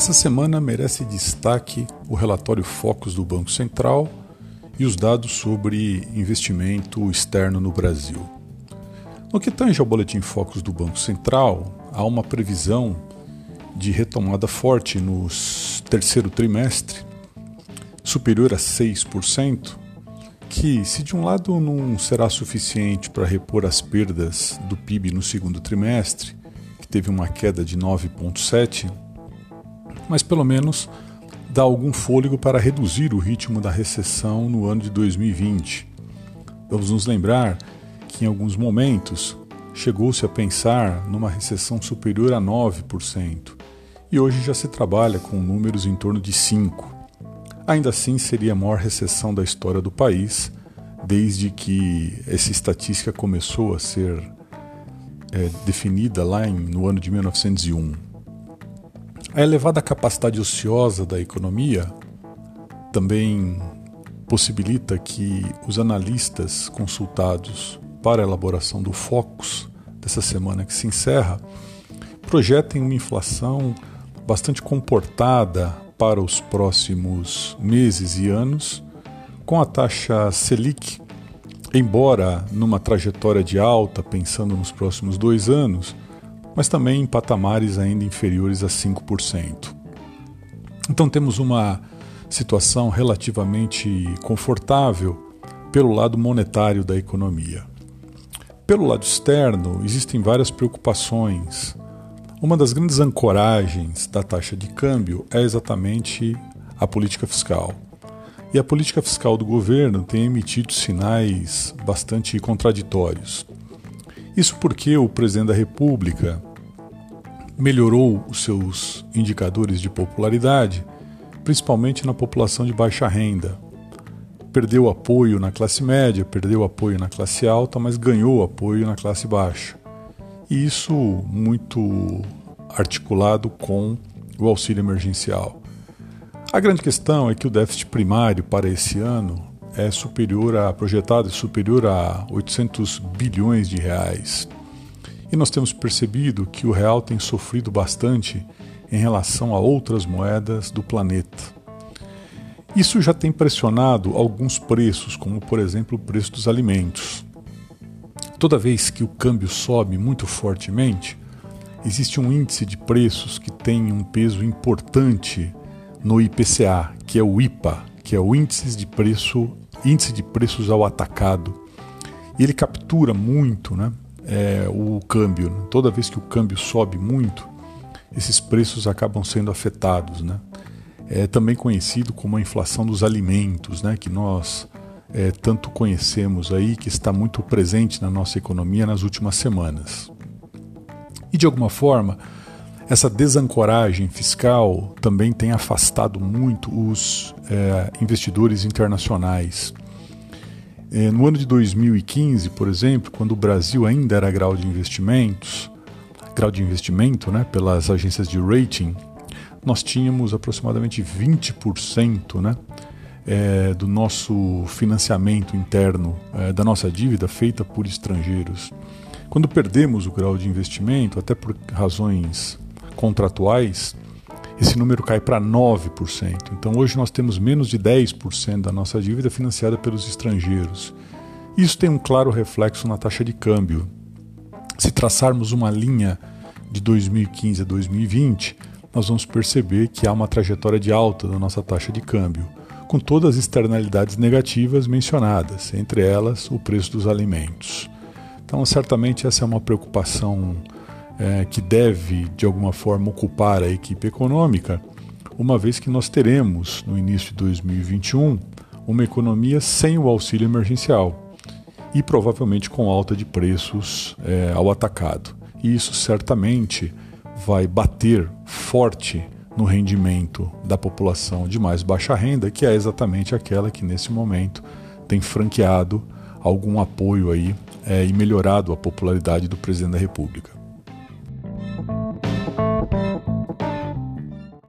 Essa semana merece destaque o relatório Focus do Banco Central e os dados sobre investimento externo no Brasil. No que tange ao boletim Focus do Banco Central, há uma previsão de retomada forte no terceiro trimestre, superior a 6%, que, se de um lado não será suficiente para repor as perdas do PIB no segundo trimestre, que teve uma queda de 9,7%, mas pelo menos dá algum fôlego para reduzir o ritmo da recessão no ano de 2020. Vamos nos lembrar que em alguns momentos chegou-se a pensar numa recessão superior a 9%, e hoje já se trabalha com números em torno de 5%. Ainda assim, seria a maior recessão da história do país, desde que essa estatística começou a ser é, definida lá em, no ano de 1901. A elevada capacidade ociosa da economia também possibilita que os analistas consultados para a elaboração do Focus dessa semana que se encerra projetem uma inflação bastante comportada para os próximos meses e anos, com a taxa Selic, embora numa trajetória de alta, pensando nos próximos dois anos, mas também em patamares ainda inferiores a 5%. Então temos uma situação relativamente confortável pelo lado monetário da economia. Pelo lado externo, existem várias preocupações. Uma das grandes ancoragens da taxa de câmbio é exatamente a política fiscal. E a política fiscal do governo tem emitido sinais bastante contraditórios. Isso porque o presidente da República melhorou os seus indicadores de popularidade, principalmente na população de baixa renda. Perdeu apoio na classe média, perdeu apoio na classe alta, mas ganhou apoio na classe baixa. E isso muito articulado com o auxílio emergencial. A grande questão é que o déficit primário para esse ano é superior a projetado é superior a 800 bilhões de reais. E nós temos percebido que o real tem sofrido bastante em relação a outras moedas do planeta. Isso já tem pressionado alguns preços, como por exemplo o preço dos alimentos. Toda vez que o câmbio sobe muito fortemente, existe um índice de preços que tem um peso importante no IPCA, que é o IPA, que é o índice de preço índice de preços ao atacado. E ele captura muito né, é, o câmbio. Né? Toda vez que o câmbio sobe muito, esses preços acabam sendo afetados. Né? É também conhecido como a inflação dos alimentos, né, que nós é, tanto conhecemos aí, que está muito presente na nossa economia nas últimas semanas. E de alguma forma, essa desancoragem fiscal também tem afastado muito os é, investidores internacionais. É, no ano de 2015, por exemplo, quando o Brasil ainda era grau de investimentos, grau de investimento né, pelas agências de rating, nós tínhamos aproximadamente 20% né, é, do nosso financiamento interno, é, da nossa dívida feita por estrangeiros. Quando perdemos o grau de investimento, até por razões contratuais, esse número cai para 9%. Então hoje nós temos menos de 10% da nossa dívida financiada pelos estrangeiros. Isso tem um claro reflexo na taxa de câmbio. Se traçarmos uma linha de 2015 a 2020, nós vamos perceber que há uma trajetória de alta da nossa taxa de câmbio, com todas as externalidades negativas mencionadas, entre elas o preço dos alimentos. Então, certamente essa é uma preocupação é, que deve, de alguma forma, ocupar a equipe econômica, uma vez que nós teremos, no início de 2021, uma economia sem o auxílio emergencial e provavelmente com alta de preços é, ao atacado. E isso certamente vai bater forte no rendimento da população de mais baixa renda, que é exatamente aquela que nesse momento tem franqueado algum apoio aí é, e melhorado a popularidade do presidente da República.